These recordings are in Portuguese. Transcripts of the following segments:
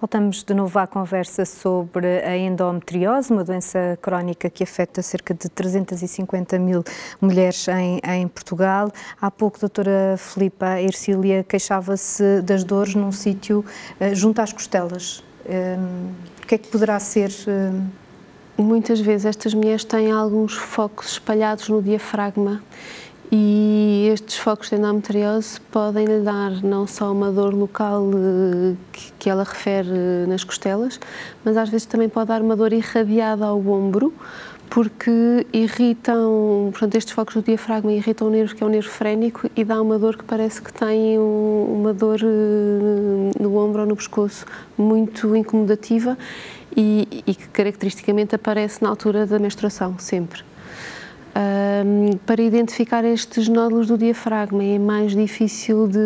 Voltamos de novo à conversa sobre a endometriose, uma doença crónica que afeta cerca de 350 mil mulheres em, em Portugal. Há pouco, a doutora Filipa Ercília queixava-se das dores num sítio uh, junto às costelas. Um, o que é que poderá ser? Uh... Muitas vezes estas mulheres têm alguns focos espalhados no diafragma e estes focos de endometriose podem lhe dar não só uma dor local eh, que, ela refere eh, nas costelas, mas às vezes também pode dar uma dor irradiada ao ombro, porque irritam, portanto, estes focos do diafragma irritam o nervo que é o nervo frénico e dá uma dor que parece que tem um, uma dor eh, no ombro ou no pescoço muito incomodativa e, e que caracteristicamente aparece na altura da menstruação, sempre. Um, para identificar estes nódulos do diafragma é mais difícil de,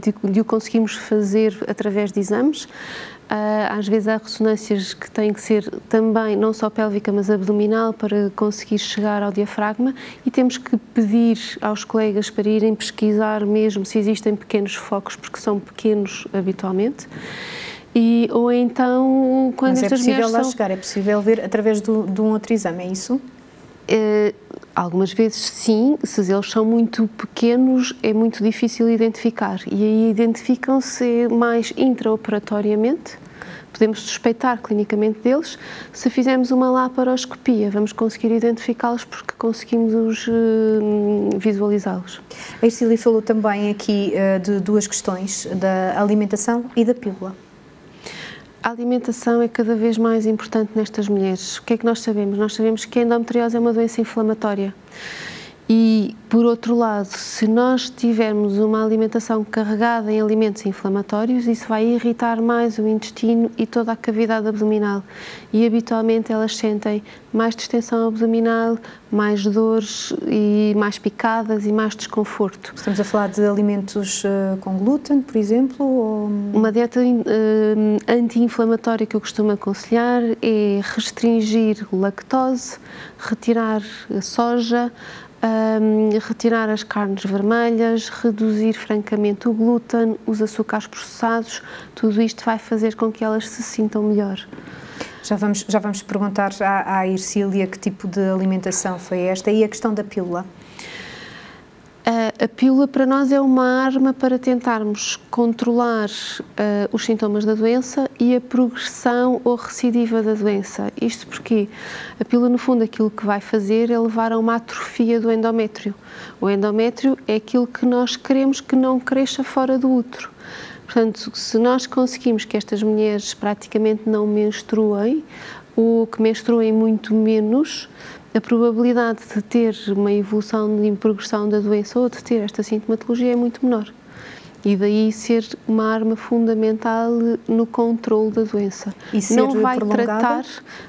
de, de o conseguirmos fazer através de exames. Uh, às vezes há ressonâncias que têm que ser também, não só pélvica, mas abdominal, para conseguir chegar ao diafragma e temos que pedir aos colegas para irem pesquisar mesmo se existem pequenos focos, porque são pequenos habitualmente. E, ou então, quando Mas é estas é possível lá são... chegar, é possível ver através do, de um outro exame, é isso? Uh, algumas vezes sim, se eles são muito pequenos é muito difícil identificar e aí identificam-se mais intraoperatoriamente, podemos suspeitar clinicamente deles. Se fizermos uma laparoscopia, vamos conseguir identificá-los porque conseguimos os, uh, visualizá-los. A Ercília falou também aqui uh, de duas questões, da alimentação e da pílula. A alimentação é cada vez mais importante nestas mulheres. O que é que nós sabemos? Nós sabemos que a endometriose é uma doença inflamatória. E, por outro lado, se nós tivermos uma alimentação carregada em alimentos inflamatórios, isso vai irritar mais o intestino e toda a cavidade abdominal. E, habitualmente, elas sentem mais distensão abdominal, mais dores e mais picadas e mais desconforto. Estamos a falar de alimentos uh, com glúten, por exemplo? Ou... Uma dieta uh, anti-inflamatória que eu costumo aconselhar é restringir lactose, retirar soja, um, retirar as carnes vermelhas, reduzir francamente o glúten, os açúcares processados, tudo isto vai fazer com que elas se sintam melhor. Já vamos, já vamos perguntar à, à Ircília que tipo de alimentação foi esta e a questão da pílula. Uh, a pílula para nós é uma arma para tentarmos controlar uh, os sintomas da doença e a progressão ou recidiva da doença. Isto porque a pílula, no fundo, aquilo que vai fazer é levar a uma atrofia do endométrio. O endométrio é aquilo que nós queremos que não cresça fora do útero. Portanto, se nós conseguimos que estas mulheres praticamente não menstruem, ou que menstruem muito menos, a probabilidade de ter uma evolução de progressão da doença ou de ter esta sintomatologia é muito menor. E daí ser uma arma fundamental no controle da doença. E ser não vai prolongada? tratar,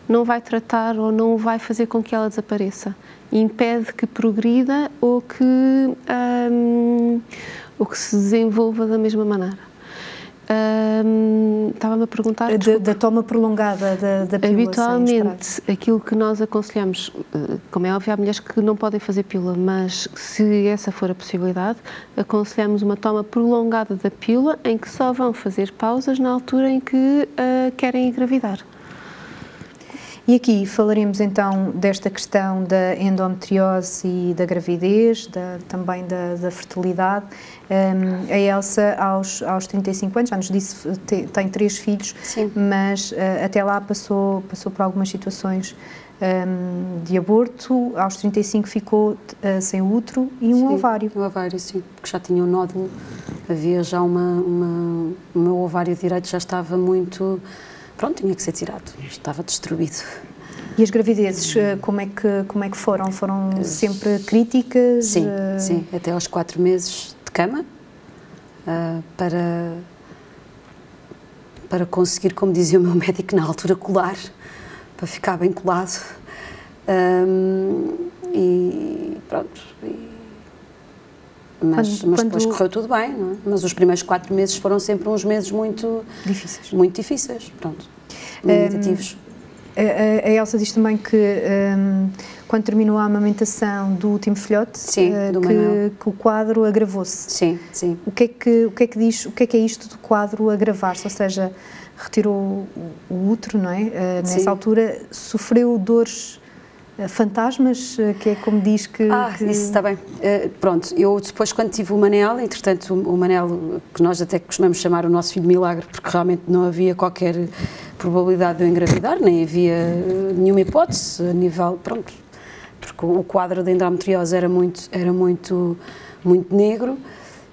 não vai tratar ou não vai fazer com que ela desapareça. Impede que progrida ou que hum, ou que se desenvolva da mesma maneira. Um, Estava-me a perguntar. Da, da, toma prolongada da, da pílula. Habitualmente, aquilo que nós aconselhamos, eh, como é óbvio, há mulheres que não podem fazer pílula, mas se essa for a possibilidade, aconselhamos uma toma prolongada da pílula em que só vão fazer pausas na altura em que uh, querem engravidar. E aqui falaremos então desta questão da endometriose e da gravidez, da, também da, da fertilidade. Um, a Elsa, aos, aos 35 anos, já nos disse que tem três filhos, Sim. mas uh, até lá passou, passou por algumas situações um, de aborto. Aos 35 ficou uh, sem útero e um sim, ovário. Um ovário, sim, porque já tinha um nódulo, havia já uma, uma. O meu ovário direito já estava muito pronto, tinha que ser tirado, estava destruído. E as gravidezes, como é que, como é que foram? Foram sempre críticas? Sim, sim, até aos quatro meses de cama, uh, para, para conseguir, como dizia o meu médico na altura, colar, para ficar bem colado. Um, e pronto. E, mas, Quando- mas quando- depois correu tudo bem, não é? Mas os primeiros quatro meses foram sempre uns meses muito Difíceis. muito difíceis, pronto, limitativos. A, a Elsa diz também que um, quando terminou a amamentação do último filhote, sim, uh, que, que, o quadro agravou-se. Sim, sim. O que é que o que é que diz? O que é que é isto do quadro agravar-se? Ou seja, retirou o útero, não é? Uh, nessa sim. altura sofreu dores fantasmas, que é como diz que... Ah, que... isso está bem. Uh, pronto, eu depois quando tive o Manel, entretanto o, o Manel, que nós até costumamos chamar o nosso filho milagre, porque realmente não havia qualquer probabilidade de eu engravidar, nem havia eh, nenhuma hipótese a nível, pronto, porque o quadro da endometriose era muito, era muito, muito negro,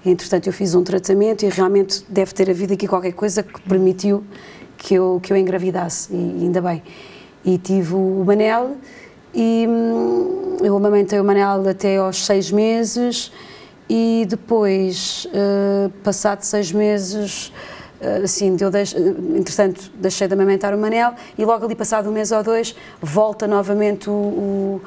entretanto eu fiz um tratamento e realmente deve ter havido aqui qualquer coisa que permitiu que eu, que eu engravidasse, e ainda bem. E tive o Manel, e hum, eu amamentei o Manel até aos seis meses, e depois, uh, passado seis meses, eh, assim, eu deixo, eh, entretanto, deixei de amamentar o Manel e logo ali passado um mês ou dois volta novamente o, o,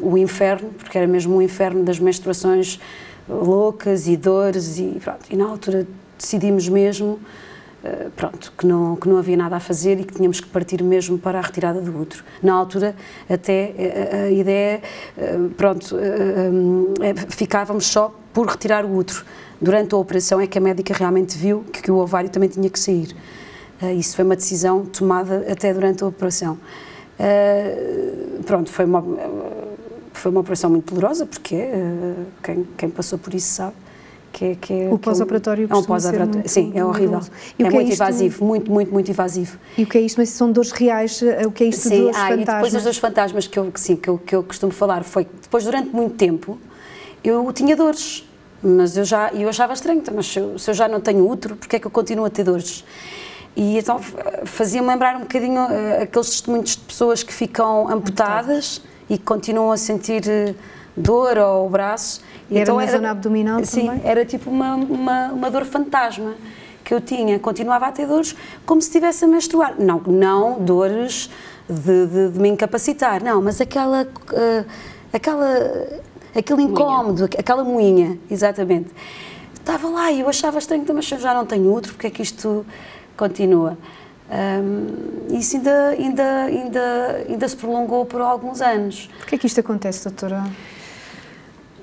o inferno, porque era mesmo um inferno das menstruações loucas e dores e pronto, e na altura decidimos mesmo eh, pronto, que não, que não havia nada a fazer e que tínhamos que partir mesmo para a retirada do útero. Na altura, até a, a ideia, pronto, ficávamos só por retirar o útero durante a operação é que a médica realmente viu que, que o ovário também tinha que sair. Isso foi uma decisão tomada até durante a operação. Pronto, foi uma, foi uma operação muito dolorosa, porque quem, quem passou por isso sabe que que o pós-operatório é um pós-operatório sim é horrível. é, é, muito é invasivo muito muito muito invasivo. E o que é isto? Mas são dores reais o que é isto sim, dores ah, fantasmas e depois as dores fantasmas que eu sim que eu, que eu costumo falar foi depois durante muito tempo eu tinha dores. Mas eu já eu achava estranho, então, mas se eu, se eu já não tenho útero, porque é que eu continuo a ter dores? E então fazia-me lembrar um bocadinho uh, aqueles testemunhos de pessoas que ficam amputadas e que continuam a sentir uh, dor ao braço. E era então na era, zona abdominal sim, também? era tipo uma, uma, uma dor fantasma que eu tinha, continuava a ter dores como se estivesse a menstruar. Não, não dores de, de, de me incapacitar, não, mas aquela, uh, aquela aquele incómodo, moinha. aquela moinha, exatamente. Estava lá e eu achava estranho, então, mas eu já não tenho outro, porque é que isto continua? Um, isso ainda, ainda, ainda, ainda se prolongou por alguns anos. Porquê é que isto acontece, doutora?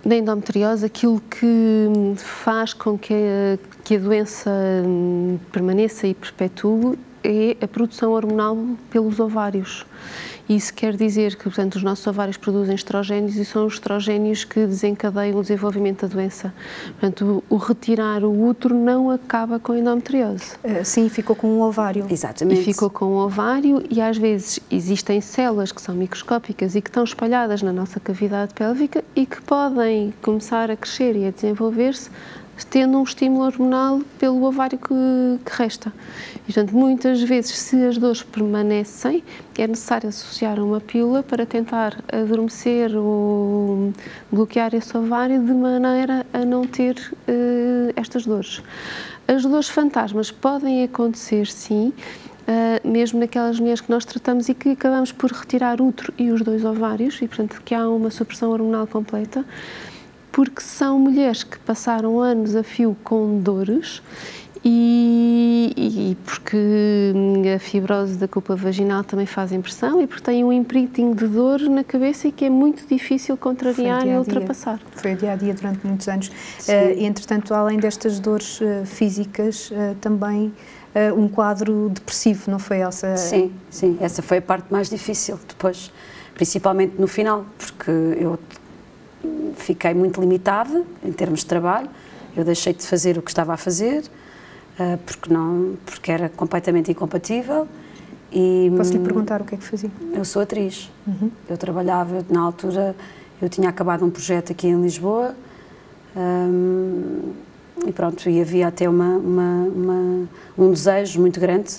Da endometriose, aquilo que faz com que a, que a doença hum, permaneça e perpetue é a produção hormonal pelos ovários. Isso quer dizer que, portanto, os nossos ovários produzem estrogénios e são os estrogénios que desencadeiam o desenvolvimento da doença. Portanto, o, o retirar o útero não acaba com a endometriose. Eh, sim, ficou com um ovário. Exatamente. E ficou com um ovário e às vezes existem células que são microscópicas e que estão espalhadas na nossa cavidade pélvica e que podem começar a crescer e a desenvolver-se tendo um estímulo hormonal pelo ovário que, que, resta. E, portanto, muitas vezes, se as dores permanecem, é necessário associar uma pílula para tentar adormecer ou bloquear esse ovário de maneira a não ter uh, estas dores. As dores fantasmas podem acontecer, sim, Uh, mesmo naquelas mulheres que nós tratamos e que acabamos por retirar útero e os dois ovários, e portanto que há uma supressão hormonal completa porque são mulheres que passaram anos a fio com dores e, e, porque a fibrose da culpa vaginal também faz impressão e porque têm um imprinting de dor na cabeça e que é muito difícil contrariar dia -dia. e ultrapassar. Foi o dia a dia durante muitos anos. Uh, e, entretanto, além destas dores uh, físicas, uh, também um quadro depressivo, não foi, Elsa? Sim, sim. Essa foi a parte mais difícil depois, principalmente no final, porque eu fiquei muito limitada em termos de trabalho. Eu deixei de fazer o que estava a fazer uh, porque não, porque era completamente incompatível. E, Posso lhe perguntar o que é que fazia? Eu sou atriz. Uhum. Eu trabalhava na altura. Eu tinha acabado um projeto aqui em Lisboa um, e pronto, e havia até uma, uma, uma um desejo muito grande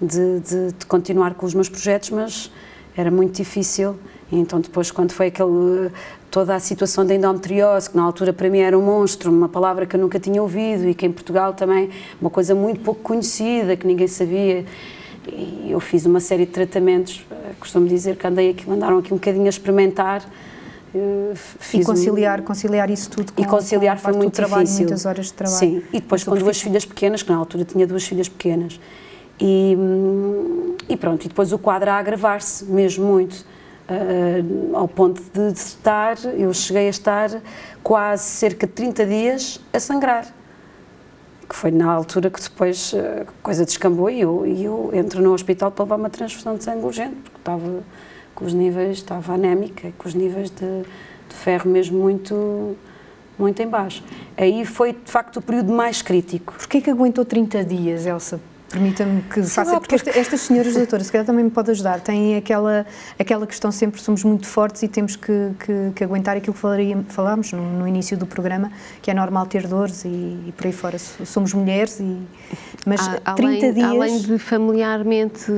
de, de, de continuar com os meus projetos, mas era muito difícil. Então depois quando foi aquele toda a situação da endometriose, que na altura para mim era um monstro, uma palavra que eu nunca tinha ouvido e que em Portugal também uma coisa muito pouco conhecida, que ninguém sabia. E eu fiz uma série de tratamentos, eh, costumo dizer que andei aqui, mandaram aqui um bocadinho a experimentar. Eh, e conciliar, um... conciliar isso tudo com, e conciliar com foi muito trabalho, difícil. muitas horas de trabalho. Sim, e depois com duas filhas pequenas, que na altura tinha duas filhas pequenas. E, hum, e pronto, e depois o quadro a agravar-se mesmo muito, uh, ao ponto de, estar, eu cheguei a estar quase cerca de 30 dias a sangrar que foi na altura que depois a coisa descambou e eu, eu entro no hospital para levar uma transfusão de sangue urgente, porque estava com os níveis, estava anémica, com os níveis de, de ferro mesmo muito, muito em baixo. Aí foi, de facto, o período mais crítico. Porquê que aguentou 30 dias, Elsa? Permita-me que Sim, faça, porque, porque... estas senhoras doutoras, se calhar também me pode ajudar, têm aquela, aquela questão sempre, somos muito fortes e temos que, que, que aguentar aquilo que falaria, falámos no, no, início do programa, que é normal ter dores e, e por aí fora, somos mulheres, e, mas há, 30 além, dias... Além de familiarmente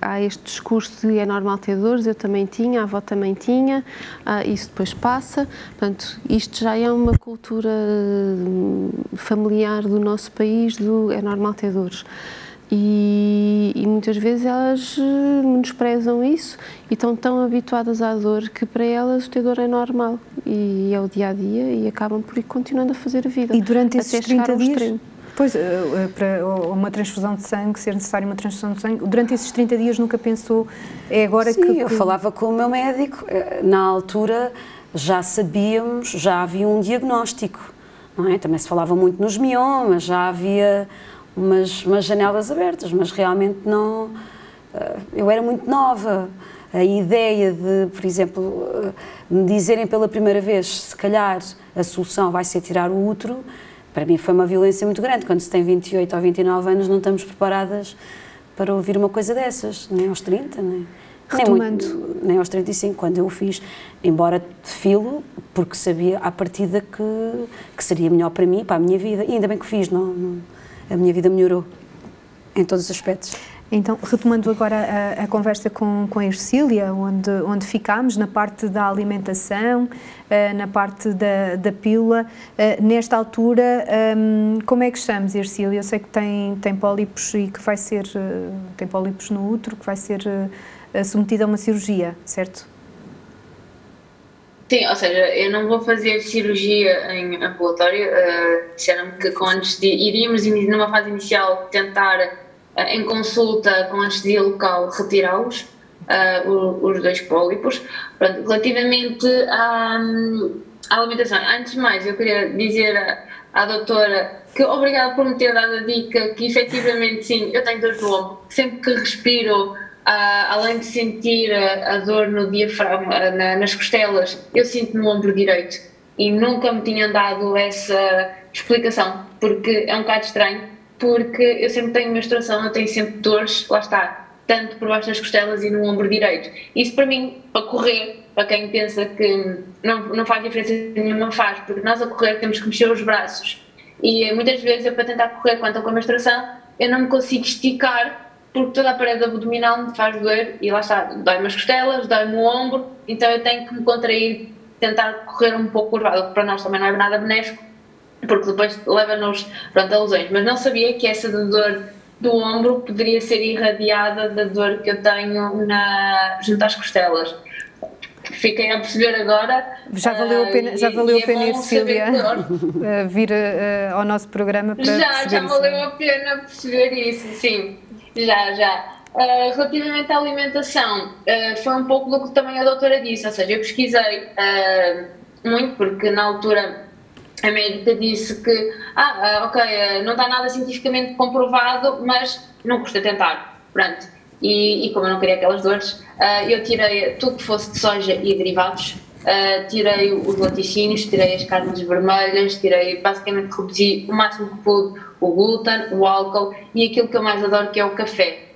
há este discurso de é normal ter dores, eu também tinha, a avó também tinha, ah, isso depois passa, portanto, isto já é uma cultura hum, familiar do nosso país, do é normal ter dores. E, e, muitas vezes elas eh, menosprezam isso e estão tão habituadas à dor que para elas ter dor é normal e é o dia a dia e acabam por ir continuando a fazer a vida. E durante esses 30 dias? Extremo. Pois, eh, eh, para uma transfusão de sangue, ser necessária uma transfusão de sangue, durante esses 30 dias nunca pensou, é agora Sim, que... Sim, eu falava com o meu médico, na altura já sabíamos, já havia um diagnóstico, não é? Também se falava muito nos miomas, já havia umas, umas janelas abertas, mas realmente não. Eh, eu era muito nova. A ideia de, por exemplo, eh, me dizerem pela primeira vez, se calhar a solução vai ser tirar o útero, para mim foi uma violência muito grande. Quando se tem 28 ou 29 anos, não estamos preparadas para ouvir uma coisa dessas, nem aos 30, nem, nem, muito, nem aos 35, quando eu o fiz. Embora de filo, porque sabia à partida que, que seria melhor para mim, para a minha vida. E ainda bem que fiz, não, não a minha vida melhorou em todos os aspectos. Então, retomando agora a, a, conversa com, com a Ercília, onde, onde ficámos, na parte da alimentação, uh, na parte da, da pílula, uh, nesta altura, ehm, como é que estamos, Ercília? Eu sei que tem, tem pólipos e que vai ser, uh, tem pólipos no útero, que vai ser submetida a uma cirurgia, certo? Sim, ou seja, eu não vou fazer cirurgia em ambulatório. Uh, Disseram-me que com anestesia, iríamos numa fase inicial tentar, uh, em consulta com anestesia local, retirá-los, uh, os dois pólipos. Pronto, relativamente à, à, alimentação, antes de mais, eu queria dizer à, à doutora que obrigada por me ter dado a dica que efetivamente sim, eu tenho dor no ombro, sempre que respiro Além de sentir a, a dor no diafragma, na, nas costelas, eu sinto no ombro direito e nunca me tinham dado essa explicação, porque é um bocado estranho, porque eu sempre tenho menstruação, eu tenho sempre dores, lá está, tanto por baixo das costelas e no ombro direito. Isso para mim, para correr, para quem pensa que não, não faz diferença nenhuma, faz, porque nós a correr temos que mexer os braços. E muitas vezes eu, para tentar correr quando estou com a menstruação, eu não me consigo esticar porque toda a parede abdominal me faz doer e lá está, dói-me as costelas, dói-me o ombro, então eu tenho que me contrair, tentar correr um pouco curvado, que para nós também não é nada benéfico, porque depois leva-nos a lesões. Mas não sabia que essa dor do ombro poderia ser irradiada da dor que eu tenho na, junto às costelas. Fiquei a perceber agora. Já valeu a pena, já valeu a pena ir, Cília, vir uh, ao nosso programa para Já, já valeu a pena perceber isso, sim. Já, já. Uh, relativamente à alimentação, uh, foi um pouco do que também a doutora disse, ou seja, eu pesquisei uh, muito, porque na altura a médica disse que, ah, ok, não está nada cientificamente comprovado, mas não custa tentar, pronto. E, e como eu não queria aquelas dores, eu tirei tudo que fosse de soja e derivados, tirei os laticínios, tirei as carnes vermelhas, tirei, basicamente reduzi o máximo que pude o glúten, o álcool e aquilo que eu mais adoro que é o café.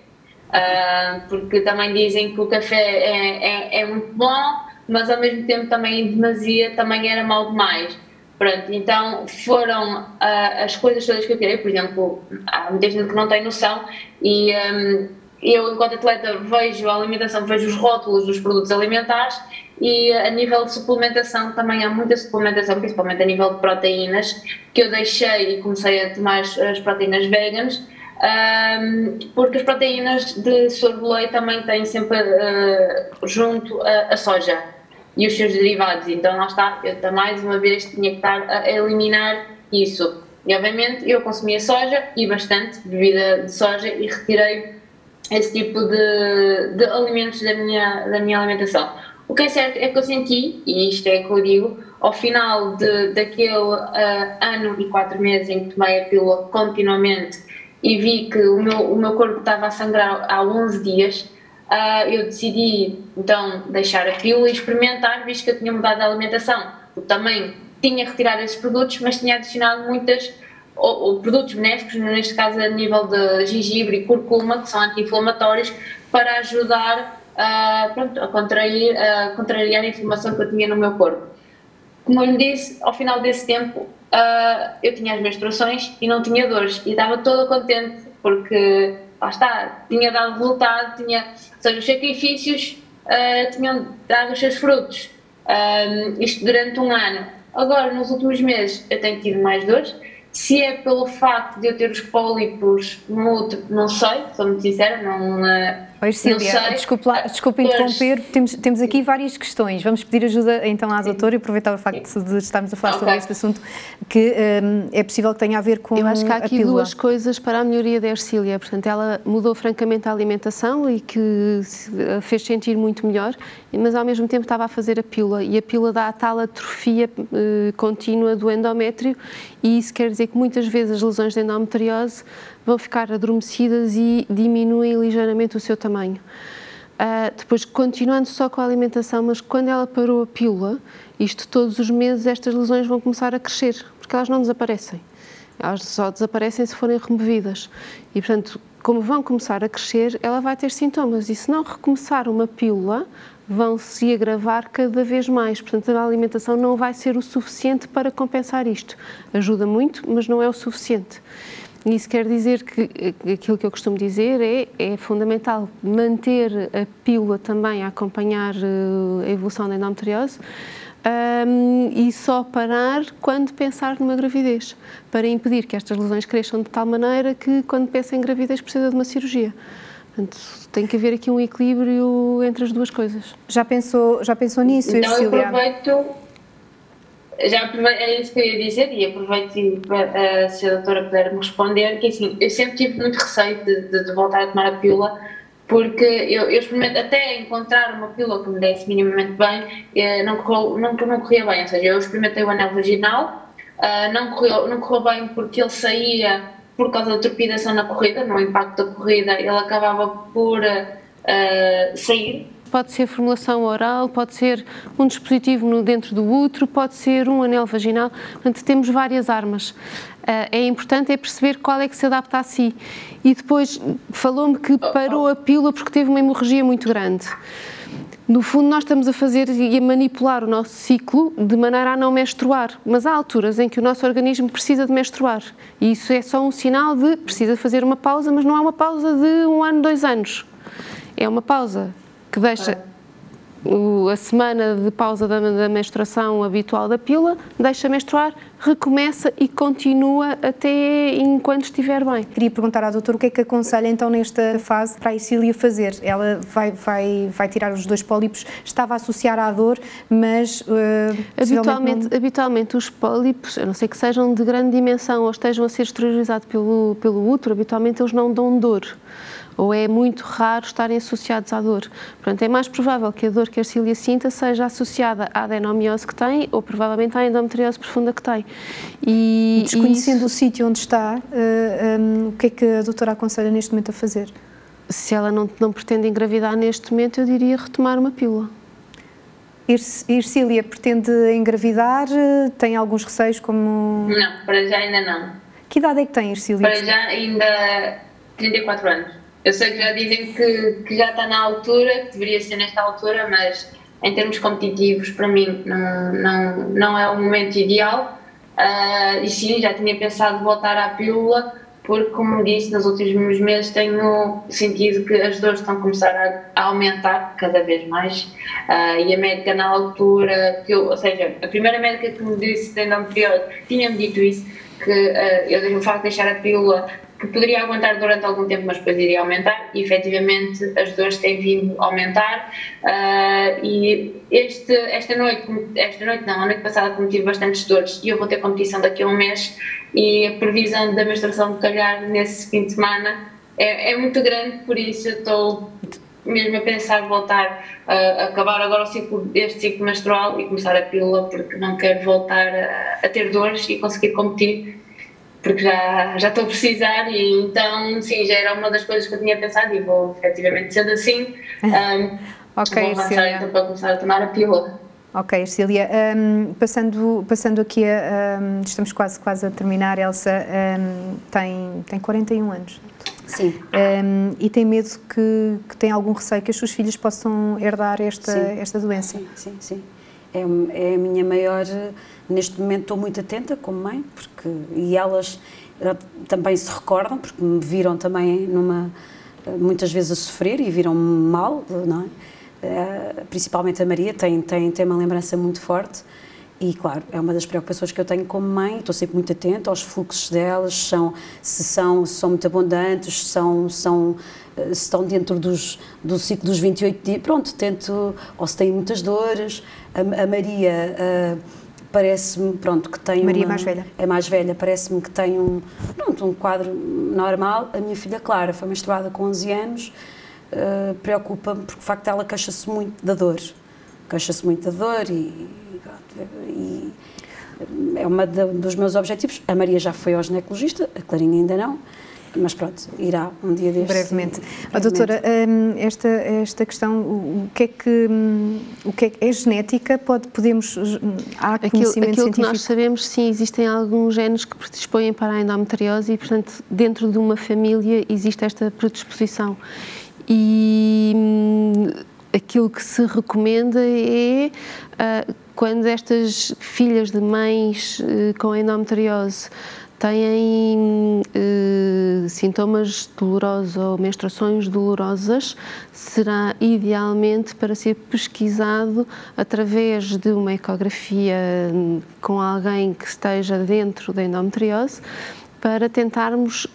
Uh, porque também dizem que o café é, é, é, muito bom, mas ao mesmo tempo também em demasia também era mal demais. Pronto, então foram uh, as coisas todas que eu queria, por exemplo, há muita gente que não tem noção e um, eu enquanto atleta vejo a alimentação, vejo os rótulos dos produtos alimentares e a nível de suplementação também há muita suplementação, principalmente a nível de proteínas, que eu deixei e comecei a tomar as proteínas veganas, porque as proteínas de sorbolei também têm sempre uh, junto a, a, soja e os seus derivados, então lá está, eu mais uma vez tinha que estar a eliminar isso. E obviamente eu consumia soja e bastante bebida de soja e retirei esse tipo de, de alimentos da minha, da minha alimentação. O que é certo é que eu senti, e isto é que eu digo, ao final de, daquele uh, ano e quatro meses em que tomei a pílula continuamente e vi que o meu, o meu corpo estava a sangrar há 11 dias, uh, eu decidi então deixar a pílula e experimentar, visto que eu tinha mudado a alimentação. Eu também tinha retirado esses produtos, mas tinha adicionado muitas ou, ou produtos benéficos, neste caso a nível de gengibre e curcuma, que são anti-inflamatórios, para ajudar uh, pronto, a, contrair, a contrariar a inflamação que eu tinha no meu corpo. Como eu lhe disse, ao final desse tempo uh, eu tinha as menstruações e não tinha dores e estava toda contente porque lá está, tinha dado resultado, tinha, ou seja, os sacrifícios uh, tinham dado os seus frutos. isto durante um ano. Agora, nos últimos meses, eu tenho tido mais dores se é pelo facto de eu ter os pólipos no não sei, sou muito sincera, não, eh, Pois Sílvia, desculpa, desculpa interromper, temos, temos aqui várias questões. Vamos pedir ajuda então à doutora e aproveitar o facto Sim. de estarmos a falar okay. sobre este assunto, que um, é possível que tenha a ver com Eu acho que há aqui duas coisas para a melhoria da Ercília. Portanto, ela mudou francamente a alimentação e que a fez sentir muito melhor, mas ao mesmo tempo estava a fazer a pílula e a pílula dá a tal atrofia uh, contínua do endométrio e isso quer dizer que muitas vezes as lesões de endometriose vão ficar adormecidas e diminuem ligeiramente o seu tamanho. Uh, depois, continuando só com a alimentação, mas quando ela parou a pílula, isto todos os meses, estas lesões vão começar a crescer, porque elas não desaparecem. Elas só desaparecem se forem removidas. E, portanto, como vão começar a crescer, ela vai ter sintomas. E se não recomeçar uma pílula, vão se agravar cada vez mais. Portanto, a alimentação não vai ser o suficiente para compensar isto. Ajuda muito, mas não é o suficiente. Isso quer dizer que aquilo que eu costumo dizer é, é fundamental manter a pílula também a acompanhar eh, a evolução da endometriose um, e só parar quando pensar numa gravidez, para impedir que estas lesões cresçam de tal maneira que quando pensa em gravidez precisa de uma cirurgia. Portanto, tem que haver aqui um equilíbrio entre as duas coisas. Já pensou, já pensou nisso, então, eu aproveito já é isso que eu ia dizer e aproveito para, se a doutora puder me responder, que assim, eu sempre tive muito receio de, de, de voltar a tomar a pílula, porque eu, eu experimento, até encontrar uma pílula que me desse minimamente bem, eh, não, correu, não, não corria bem, ou seja, eu experimentei o anel vaginal, uh, não, correu, não correu bem porque ele saía por causa da trepidação na corrida, no impacto da corrida, ele acabava por uh, sair Pode ser formulação oral, pode ser um dispositivo dentro do útero, pode ser um anel vaginal. Portanto, temos várias armas. Uh, é importante é perceber qual é que se adapta a si. E depois falou-me que parou a pílula porque teve uma hemorragia muito grande. No fundo, nós estamos a fazer e a manipular o nosso ciclo de maneira a não menstruar, mas há alturas em que o nosso organismo precisa de menstruar e isso é só um sinal de precisa fazer uma pausa, mas não é uma pausa de um ano, dois anos. É uma pausa que deixa a semana de pausa da, da, menstruação habitual da pílula, deixa menstruar, recomeça e continua até enquanto estiver bem. Queria perguntar à doutora o que é que aconselha então nesta fase para a Isília fazer. Ela vai, vai, vai tirar os dois pólipos, estava a associar à dor, mas... Uh, habitualmente, não... habitualmente os pólipos, a não ser que sejam de grande dimensão ou estejam a ser exteriorizados pelo, pelo útero, habitualmente eles não dão dor ou é muito raro estarem associados à dor. Portanto, é mais provável que a dor que a Ercília sinta seja associada à adenomiose que tem ou provavelmente à endometriose profunda que tem. E, Desconhecendo isso... o sítio onde está, uh, eh, um, ehm, o que é que a doutora aconselha neste momento a fazer? Se ela não, não pretende engravidar neste momento, eu diria retomar uma pílula. Ercília pretende engravidar? Tem alguns receios como... Não, para já ainda não. Que idade é que tem Ercília? Para já ainda 34 anos. Eu sei que já dizem que, que já está na altura, que deveria ser nesta altura, mas em termos competitivos, para mim, não, não, não é o momento ideal. Uh, e sim, já tinha pensado voltar à pílula, porque, como disse, nos últimos meses tenho sentido que as dores estão a começar a, aumentar cada vez mais. Uh, e a médica, na altura, que eu, ou seja, a primeira médica que me disse de endometriose tinha-me dito isso, que uh, eu, o facto de deixar a pílula que poderia aguentar durante algum tempo, mas depois iria aumentar, e efetivamente as dores têm vindo a aumentar. Uh, e este, esta noite, esta noite não, a noite passada, como tive bastantes dores, e eu vou ter competição daqui a um mês, e a previsão da menstruação de calhar nesse fim de semana é, é muito grande, por isso eu estou mesmo a pensar voltar a acabar agora o ciclo, este ciclo menstrual e começar a pílula porque não quero voltar a, a ter dores e conseguir competir porque já, já estou a precisar e então sim, já era uma das coisas que eu tinha pensado e vou efetivamente sendo assim um, ok, vou avançar então para começar a tomar a pílula. Ok, Cília, um, passando, passando aqui, a, um, estamos quase, quase a terminar, Elsa tem, tem 41 anos. Sim. Um, e tem medo que, que tem algum receio que as suas filhas possam herdar esta, Sim. esta doença. Sim, sim, sim. É, é a minha maior. Neste momento estou muito atenta como mãe, porque e elas eh, também se recordam, porque me viram também numa eh, muitas vezes a sofrer e viram-me mal, não é? Eh, Principalmente a Maria tem, tem, tem uma lembrança muito forte e, claro, é uma das preocupações que eu tenho como mãe, estou sempre muito atenta aos fluxos delas, são, se, são, se são muito abundantes, se são, são, eh, se estão dentro dos, do ciclo dos 28 dias, pronto, tento, ou se têm muitas dores. A, a Maria uh, parece-me, pronto, que tem Maria uma, mais velha. É mais velha, parece-me que tem um, pronto, um quadro normal. A minha filha Clara foi menstruada com 11 anos, uh, preocupa-me porque, de facto, ela queixa-se muito da dor. Queixa-se muito da dor e, e é um dos meus objetivos. A Maria já foi ao ginecologista, a Clarinha ainda não, mas pronto, irá um dia destes. Brevemente. e- A doutora, hum, esta, esta questão, o, que é que, hum, o que é, que- é genética? Pode, podemos, hum, há Aquilo, conhecimento aquilo que científico? nós sabemos, sim, existem alguns genes que predispõem para a endometriose e, portanto, dentro de uma família existe esta predisposição. E aquilo que se recomenda é, ah, quando estas filhas de mães eh, com endometriose têm eh, sintomas dolorosos ou menstruações dolorosas, será idealmente para ser pesquisado através de uma ecografia hum, com alguém que esteja dentro da endometriose para tentarmos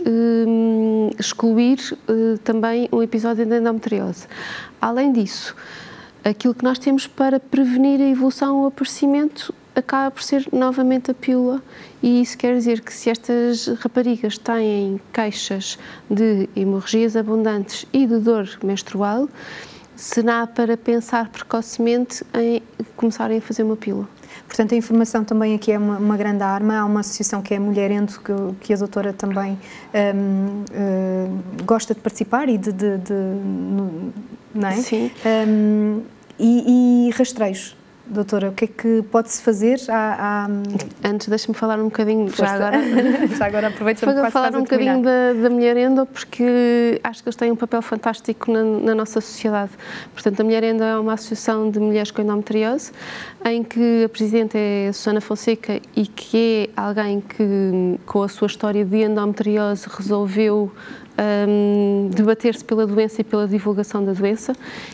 excluir eh, também um episódio de endometriose. Além disso, aquilo que nós temos para prevenir a evolução ou o aparecimento acaba por ser novamente a pílula e isso quer dizer que se estas raparigas têm queixas de hemorragias abundantes e de dor menstrual, será para pensar precocemente em começarem a fazer uma pílula. Portanto, a informação também aqui é uma, uma grande arma. Há uma associação que é a Mulher Endo, que, que a doutora também hum, hum, gosta de participar e de. de- de- no- não é? Sim. Hum, e, e rastreios, doutora, o que é que pode-se fazer? Há, há, Antes, deixa-me falar um bocadinho, já agora, Já agora aproveito para falar um bocadinho da, da Mulher Endo, porque acho que eles têm um papel fantástico na, na nossa sociedade. Portanto, a Mulher Endo é uma associação de mulheres com endometriose, em que a presidente é a Susana Fonseca e que é alguém que, com a sua história de endometriose, resolveu hum, debater-se pela doença e pela divulgação da doença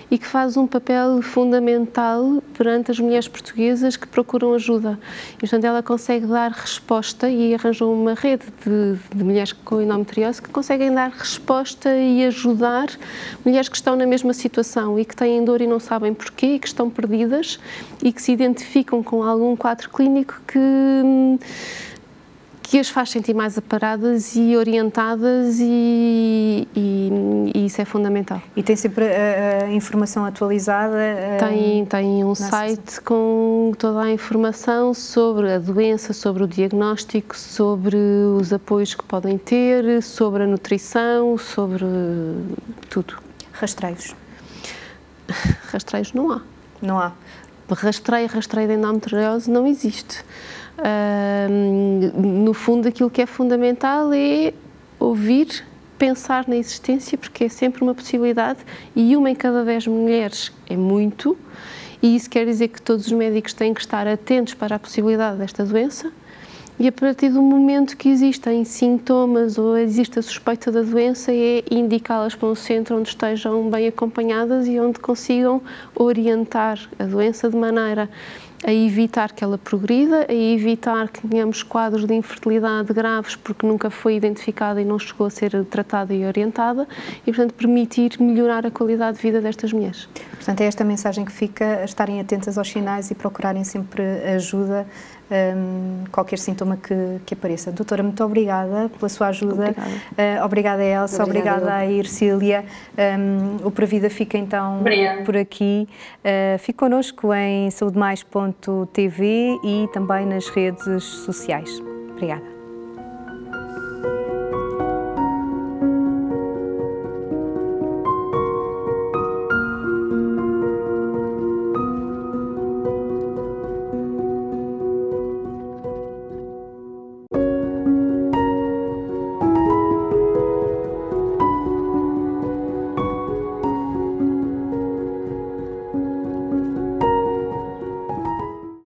e que faz um papel fundamental perante as mulheres portuguesas que procuram ajuda. E, portanto, ela consegue dar resposta e arranjou uma rede de, de mulheres com endometriose que conseguem dar resposta e ajudar mulheres que estão na mesma situação e que têm dor e não sabem porquê, e que estão perdidas e que se identificam com algum quadro clínico que hum, que as faz sentir mais aparadas e orientadas e, e- e isso é fundamental. E tem sempre a, a informação atualizada? hum, Tem, tem um Nossa. site com toda a informação sobre a doença, sobre o diagnóstico, sobre os apoios que podem ter, sobre a nutrição, sobre tudo. Rastreios? Rastreios não há. Não há. Rastreio, rastreio de endometriose não existe. No fundo, aquilo que é fundamental é ouvir, pensar na existência, porque é sempre uma possibilidade e uma em cada dez mulheres é muito, e isso quer dizer que todos os médicos têm que estar atentos para a possibilidade desta doença. E a partir do momento que existem sintomas ou existe a suspeita da doença, é indicá-las para um centro onde estejam bem acompanhadas e onde consigam orientar a doença de maneira a evitar que ela progrida, a evitar que tenhamos quadros de infertilidade graves porque nunca foi identificada e não chegou a ser tratada e orientada e, portanto, permitir melhorar a qualidade de vida destas mulheres. Portanto, é esta mensagem que fica, estarem atentas aos sinais e procurarem sempre ajuda um, qualquer sintoma que, que apareça. Doutora, muito obrigada pela sua ajuda. Obrigada, uh, obrigada Elsa, obrigada, obrigada a Ircília. Um, o Para Vida fica então obrigada. por aqui. Uh, fique connosco em saudemais.tv e também nas redes sociais. Obrigada.